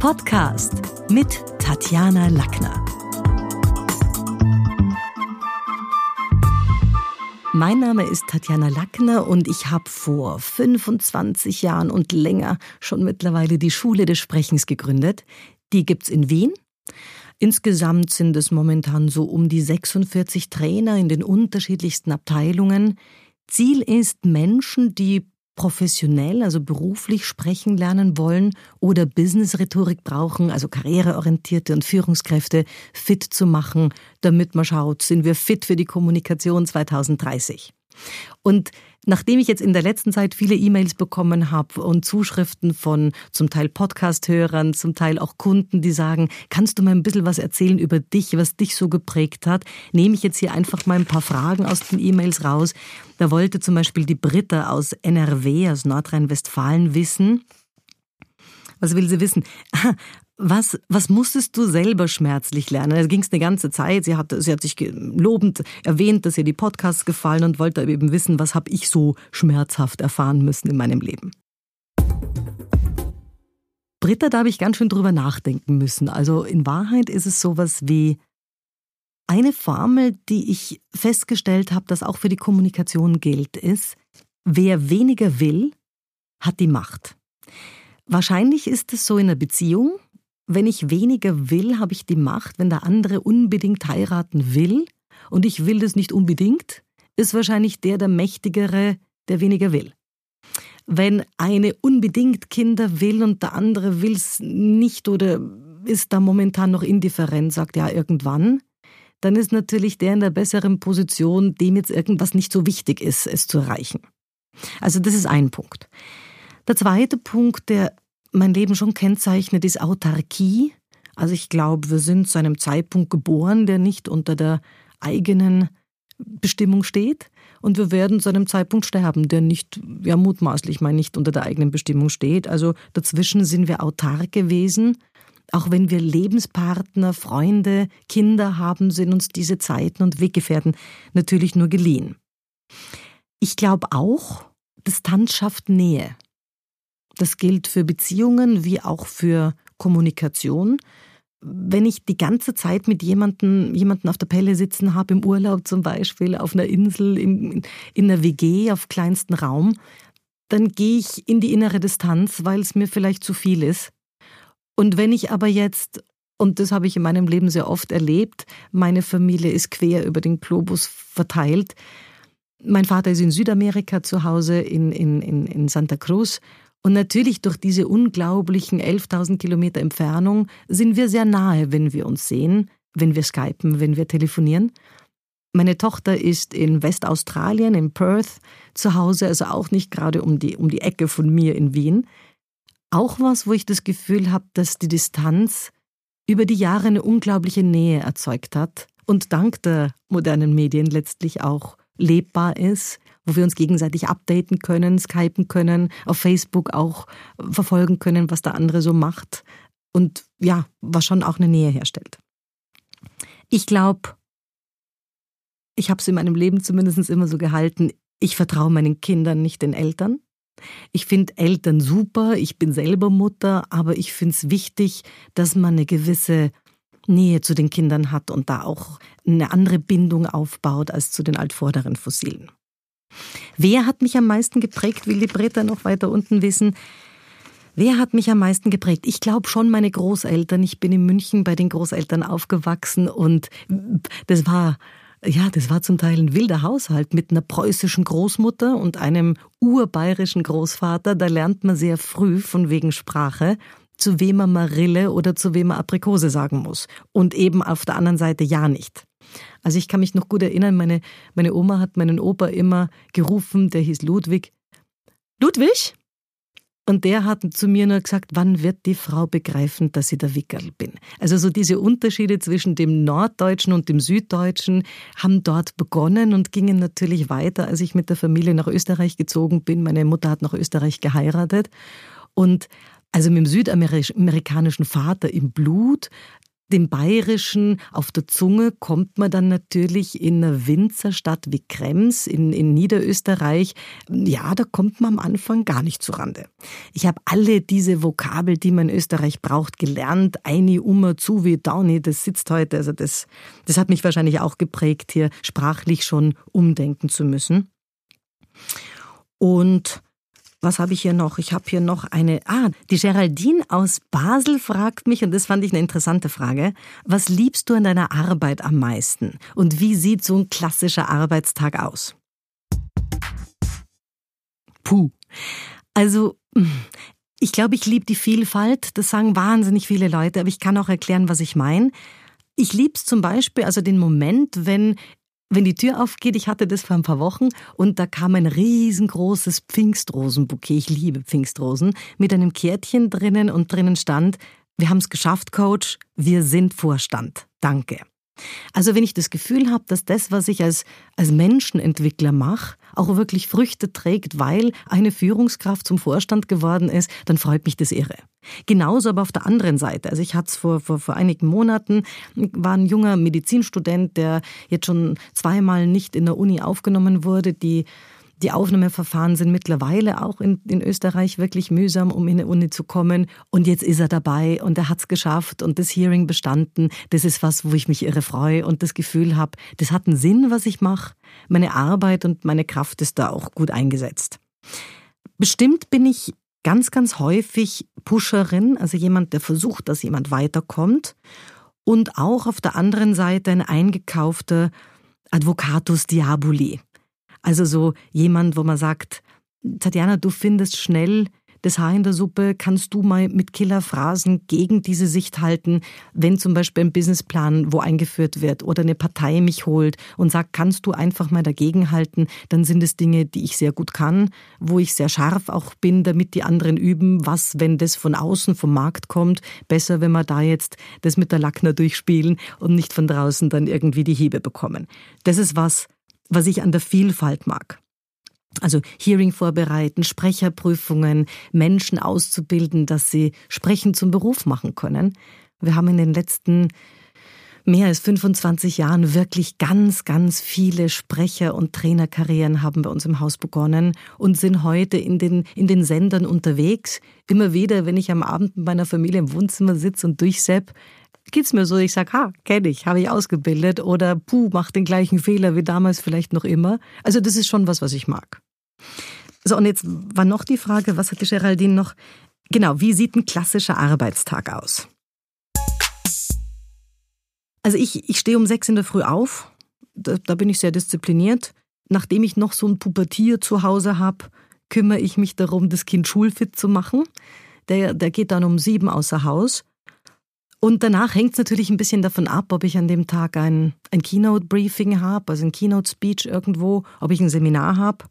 Podcast mit Tatjana Lackner. Mein Name ist Tatjana Lackner und ich habe vor 25 Jahren und länger schon mittlerweile die Schule des Sprechens gegründet. Die gibt's in Wien. Insgesamt sind es momentan so um die 46 Trainer in den unterschiedlichsten Abteilungen. Ziel ist, Menschen, die professionell, also beruflich sprechen lernen wollen oder Business-Rhetorik brauchen, also karriereorientierte und Führungskräfte fit zu machen, damit man schaut, sind wir fit für die Kommunikation 2030. Und nachdem ich jetzt in der letzten Zeit viele E-Mails bekommen habe und Zuschriften von zum Teil Podcast-Hörern, zum Teil auch Kunden, die sagen, kannst du mal ein bisschen was erzählen über dich, was dich so geprägt hat, nehme ich jetzt hier einfach mal ein paar Fragen aus den E-Mails raus. Da wollte zum Beispiel die Britta aus NRW, aus Nordrhein-Westfalen wissen, was will sie wissen? Was, was musstest du selber schmerzlich lernen? Da ging es eine ganze Zeit. Sie hat, sie hat sich lobend erwähnt, dass ihr die Podcasts gefallen und wollte eben wissen, was habe ich so schmerzhaft erfahren müssen in meinem Leben. Britta, da habe ich ganz schön drüber nachdenken müssen. Also in Wahrheit ist es sowas wie eine Formel, die ich festgestellt habe, dass auch für die Kommunikation gilt, ist, wer weniger will, hat die Macht. Wahrscheinlich ist es so in einer Beziehung, wenn ich weniger will, habe ich die Macht, wenn der andere unbedingt heiraten will und ich will das nicht unbedingt, ist wahrscheinlich der der Mächtigere, der weniger will. Wenn eine unbedingt Kinder will und der andere will es nicht oder ist da momentan noch indifferent, sagt ja irgendwann, dann ist natürlich der in der besseren Position, dem jetzt irgendwas nicht so wichtig ist, es zu erreichen. Also das ist ein Punkt. Der zweite Punkt, der mein Leben schon kennzeichnet, ist Autarkie. Also ich glaube, wir sind zu einem Zeitpunkt geboren, der nicht unter der eigenen Bestimmung steht. Und wir werden zu einem Zeitpunkt sterben, der nicht, ja mutmaßlich mal nicht unter der eigenen Bestimmung steht. Also dazwischen sind wir autark gewesen. Auch wenn wir Lebenspartner, Freunde, Kinder haben, sind uns diese Zeiten und Weggefährten natürlich nur geliehen. Ich glaube auch, Distanz schafft Nähe. Das gilt für Beziehungen wie auch für Kommunikation. Wenn ich die ganze Zeit mit jemandem, jemanden auf der Pelle sitzen habe, im Urlaub zum Beispiel, auf einer Insel, in, in einer WG, auf kleinstem Raum, dann gehe ich in die innere Distanz, weil es mir vielleicht zu viel ist. Und wenn ich aber jetzt, und das habe ich in meinem Leben sehr oft erlebt, meine Familie ist quer über den Globus verteilt. Mein Vater ist in Südamerika zu Hause, in, in, in Santa Cruz, und natürlich durch diese unglaublichen 11.000 Kilometer Entfernung sind wir sehr nahe, wenn wir uns sehen, wenn wir skypen, wenn wir telefonieren. Meine Tochter ist in Westaustralien, in Perth, zu Hause, also auch nicht gerade um die, um die Ecke von mir in Wien. Auch was, wo ich das Gefühl habe, dass die Distanz über die Jahre eine unglaubliche Nähe erzeugt hat und dank der modernen Medien letztlich auch lebbar ist, wo wir uns gegenseitig updaten können, skypen können, auf Facebook auch verfolgen können, was der andere so macht und ja, was schon auch eine Nähe herstellt. Ich glaube, ich habe es in meinem Leben zumindest immer so gehalten, ich vertraue meinen Kindern nicht den Eltern. Ich finde Eltern super, ich bin selber Mutter, aber ich finde es wichtig, dass man eine gewisse Nähe zu den Kindern hat und da auch eine andere Bindung aufbaut als zu den altvorderen Fossilen. Wer hat mich am meisten geprägt, will die Britta noch weiter unten wissen. Wer hat mich am meisten geprägt? Ich glaube schon meine Großeltern. Ich bin in München bei den Großeltern aufgewachsen und das war ja, das war zum Teil ein wilder Haushalt mit einer preußischen Großmutter und einem urbayerischen Großvater. Da lernt man sehr früh von wegen Sprache, zu wem man Marille oder zu wem man Aprikose sagen muss. Und eben auf der anderen Seite ja nicht. Also ich kann mich noch gut erinnern, meine, meine Oma hat meinen Opa immer gerufen, der hieß Ludwig. Ludwig? Und der hat zu mir nur gesagt, wann wird die Frau begreifen, dass ich der Wickerl bin? Also so diese Unterschiede zwischen dem Norddeutschen und dem Süddeutschen haben dort begonnen und gingen natürlich weiter, als ich mit der Familie nach Österreich gezogen bin. Meine Mutter hat nach Österreich geheiratet. Und also mit dem südamerikanischen Vater im Blut dem Bayerischen auf der Zunge kommt man dann natürlich in einer Winzerstadt wie Krems in, in Niederösterreich. Ja, da kommt man am Anfang gar nicht zurande. Ich habe alle diese Vokabel, die man in Österreich braucht, gelernt. Eini, Ummer, Zuwi, Dauni, das sitzt heute. Also das, das hat mich wahrscheinlich auch geprägt, hier sprachlich schon umdenken zu müssen. Und was habe ich hier noch? Ich habe hier noch eine. Ah, die Geraldine aus Basel fragt mich, und das fand ich eine interessante Frage. Was liebst du an deiner Arbeit am meisten? Und wie sieht so ein klassischer Arbeitstag aus? Puh. Also, ich glaube, ich liebe die Vielfalt. Das sagen wahnsinnig viele Leute, aber ich kann auch erklären, was ich meine. Ich liebe es zum Beispiel, also den Moment, wenn wenn die Tür aufgeht, ich hatte das vor ein paar Wochen und da kam ein riesengroßes Pfingstrosenbouquet, ich liebe Pfingstrosen, mit einem Kärtchen drinnen und drinnen stand, wir haben es geschafft, Coach, wir sind Vorstand. Danke. Also wenn ich das Gefühl habe, dass das, was ich als, als Menschenentwickler mache, auch wirklich Früchte trägt, weil eine Führungskraft zum Vorstand geworden ist, dann freut mich das irre. Genauso aber auf der anderen Seite. Also ich hatte es vor, vor, vor einigen Monaten, war ein junger Medizinstudent, der jetzt schon zweimal nicht in der Uni aufgenommen wurde, die die Aufnahmeverfahren sind mittlerweile auch in, in Österreich wirklich mühsam, um in die Uni zu kommen. Und jetzt ist er dabei und er hat es geschafft und das Hearing bestanden. Das ist was, wo ich mich irre freue und das Gefühl habe, das hat einen Sinn, was ich mache. Meine Arbeit und meine Kraft ist da auch gut eingesetzt. Bestimmt bin ich ganz, ganz häufig Pusherin, also jemand, der versucht, dass jemand weiterkommt. Und auch auf der anderen Seite ein eingekaufter Advocatus Diaboli. Also so jemand, wo man sagt, Tatjana, du findest schnell das Haar in der Suppe, kannst du mal mit Killerphrasen gegen diese Sicht halten, wenn zum Beispiel ein Businessplan wo eingeführt wird oder eine Partei mich holt und sagt, kannst du einfach mal dagegen halten, dann sind es Dinge, die ich sehr gut kann, wo ich sehr scharf auch bin, damit die anderen üben, was, wenn das von außen vom Markt kommt, besser, wenn wir da jetzt das mit der Lackner durchspielen und nicht von draußen dann irgendwie die Hiebe bekommen. Das ist was, was ich an der Vielfalt mag. Also Hearing vorbereiten, Sprecherprüfungen, Menschen auszubilden, dass sie Sprechen zum Beruf machen können. Wir haben in den letzten mehr als 25 Jahren wirklich ganz, ganz viele Sprecher- und Trainerkarrieren haben bei uns im Haus begonnen und sind heute in den, in den Sendern unterwegs. Immer wieder, wenn ich am Abend mit meiner Familie im Wohnzimmer sitze und durchsepp, geht's mir so, ich sag, ha, kenne ich, habe ich ausgebildet oder puh, mach den gleichen Fehler wie damals vielleicht noch immer. Also das ist schon was, was ich mag. So, und jetzt war noch die Frage, was hat die Geraldine noch? Genau, wie sieht ein klassischer Arbeitstag aus? Also ich, ich stehe um sechs in der Früh auf, da, da bin ich sehr diszipliniert. Nachdem ich noch so ein Pubertier zu Hause habe, kümmere ich mich darum, das Kind schulfit zu machen. Der, der geht dann um sieben außer Haus. Und danach hängt es natürlich ein bisschen davon ab, ob ich an dem Tag ein, ein Keynote-Briefing habe, also ein Keynote-Speech irgendwo, ob ich ein Seminar habe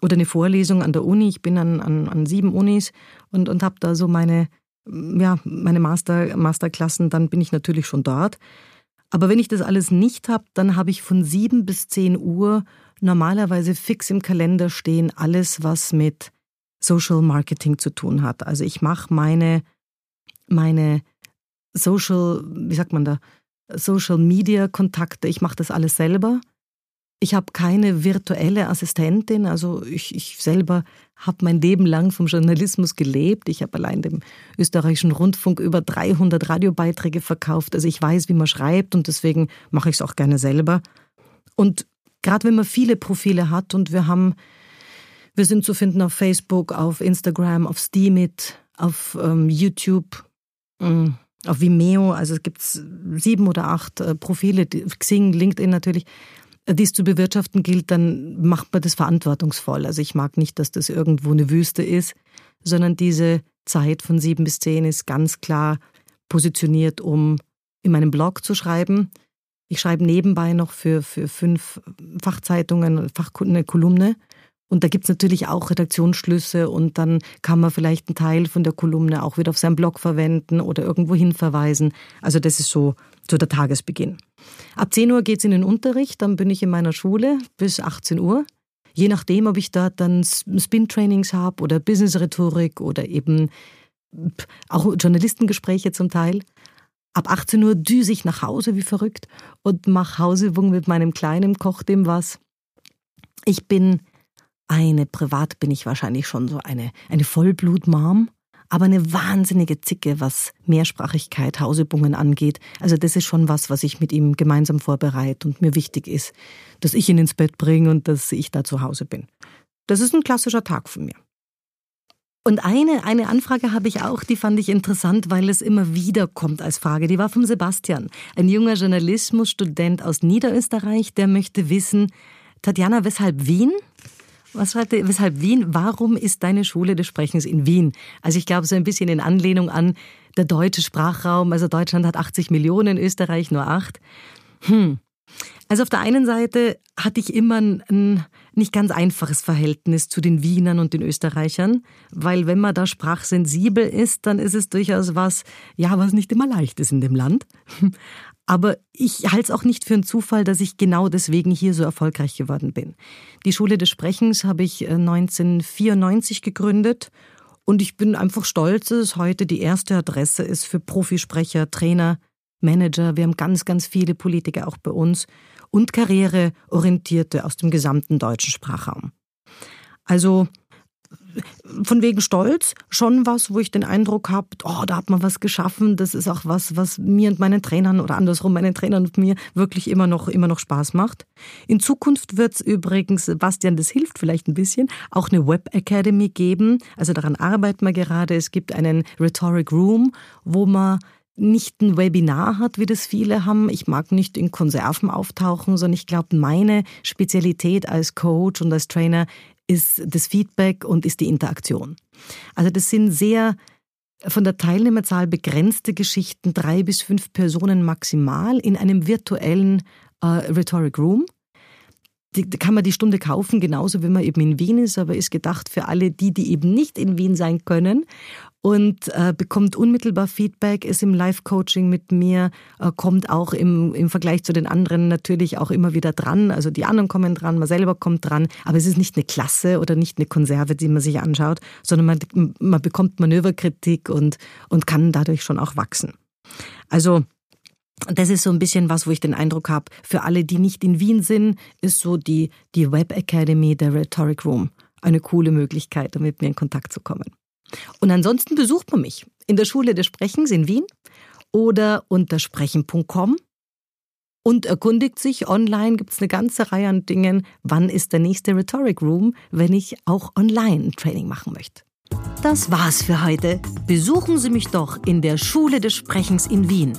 oder eine Vorlesung an der Uni. Ich bin an, an, an sieben Unis und, und habe da so meine, ja, meine Master, Masterklassen, dann bin ich natürlich schon dort. Aber wenn ich das alles nicht habe, dann habe ich von sieben bis zehn Uhr normalerweise fix im Kalender stehen alles, was mit Social Marketing zu tun hat. Also ich mache meine, meine Social, wie sagt man da, Social Media Kontakte. Ich mache das alles selber. Ich habe keine virtuelle Assistentin, also ich, ich selber habe mein Leben lang vom Journalismus gelebt. Ich habe allein dem österreichischen Rundfunk über 300 Radiobeiträge verkauft. Also ich weiß, wie man schreibt und deswegen mache ich es auch gerne selber. Und gerade wenn man viele Profile hat und wir haben, wir sind zu finden auf Facebook, auf Instagram, auf Steemit, auf ähm, YouTube, mm, auf Vimeo, also es gibt sieben oder acht äh, Profile, Xing, LinkedIn natürlich, äh, die es zu bewirtschaften gilt, dann macht man das verantwortungsvoll. Also ich mag nicht, dass das irgendwo eine Wüste ist, sondern diese Zeit von sieben bis zehn ist ganz klar positioniert, um in meinem Blog zu schreiben. Ich schreibe nebenbei noch für, für fünf Fachzeitungen, Fach, eine Kolumne und da gibt's natürlich auch Redaktionsschlüsse und dann kann man vielleicht einen Teil von der Kolumne auch wieder auf seinem Blog verwenden oder irgendwo hin verweisen. Also das ist so, so der Tagesbeginn. Ab 10 Uhr geht's in den Unterricht, dann bin ich in meiner Schule bis 18 Uhr. Je nachdem, ob ich da dann Spin-Trainings habe oder Business-Rhetorik oder eben auch Journalistengespräche zum Teil. Ab 18 Uhr düse ich nach Hause wie verrückt und mache Hausübungen mit meinem Kleinen, koch dem was. Ich bin eine, privat bin ich wahrscheinlich schon so eine, eine Vollblut-Mom, aber eine wahnsinnige Zicke, was Mehrsprachigkeit, Hausübungen angeht. Also das ist schon was, was ich mit ihm gemeinsam vorbereite und mir wichtig ist, dass ich ihn ins Bett bringe und dass ich da zu Hause bin. Das ist ein klassischer Tag von mir. Und eine, eine Anfrage habe ich auch, die fand ich interessant, weil es immer wieder kommt als Frage. Die war vom Sebastian, ein junger Journalismusstudent aus Niederösterreich, der möchte wissen, Tatjana, weshalb Wien? Was er? Weshalb Wien? Warum ist deine Schule des Sprechens in Wien? Also ich glaube, so ein bisschen in Anlehnung an der deutsche Sprachraum. Also Deutschland hat 80 Millionen, Österreich nur 8. Hm. Also auf der einen Seite hatte ich immer ein nicht ganz einfaches Verhältnis zu den Wienern und den Österreichern, weil wenn man da sprachsensibel ist, dann ist es durchaus was, ja, was nicht immer leicht ist in dem Land. Aber ich halte es auch nicht für einen Zufall, dass ich genau deswegen hier so erfolgreich geworden bin. Die Schule des Sprechens habe ich 1994 äh, gegründet und ich bin einfach stolz, dass es heute die erste Adresse ist für Profisprecher, Trainer, Manager. Wir haben ganz, ganz viele Politiker auch bei uns und Karriereorientierte aus dem gesamten deutschen Sprachraum. Also von wegen Stolz schon was, wo ich den Eindruck habe, oh, da hat man was geschaffen. Das ist auch was, was mir und meinen Trainern oder andersrum meinen Trainern und mir wirklich immer noch, immer noch Spaß macht. In Zukunft wird es übrigens, Bastian, das hilft vielleicht ein bisschen, auch eine Web Academy geben. Also daran arbeiten wir gerade. Es gibt einen Rhetoric Room, wo man nicht ein Webinar hat, wie das viele haben. Ich mag nicht in Konserven auftauchen, sondern ich glaube, meine Spezialität als Coach und als Trainer ist das Feedback und ist die Interaktion. Also das sind sehr von der Teilnehmerzahl begrenzte Geschichten, drei bis fünf Personen maximal in einem virtuellen äh, Rhetoric Room. Die, kann man die Stunde kaufen, genauso wie man eben in Wien ist, aber ist gedacht für alle die, die eben nicht in Wien sein können und äh, bekommt unmittelbar Feedback, ist im Live-Coaching mit mir, äh, kommt auch im, im Vergleich zu den anderen natürlich auch immer wieder dran. Also die anderen kommen dran, man selber kommt dran, aber es ist nicht eine Klasse oder nicht eine Konserve, die man sich anschaut, sondern man, man bekommt Manöverkritik und, und kann dadurch schon auch wachsen. Also das ist so ein bisschen was, wo ich den Eindruck habe, für alle, die nicht in Wien sind, ist so die, die Web Academy, der Rhetoric Room eine coole Möglichkeit, um mit mir in Kontakt zu kommen. Und ansonsten besucht man mich in der Schule des Sprechens in Wien oder unter sprechen.com und erkundigt sich online, gibt es eine ganze Reihe an Dingen, wann ist der nächste Rhetoric Room, wenn ich auch online ein Training machen möchte. Das war's für heute. Besuchen Sie mich doch in der Schule des Sprechens in Wien.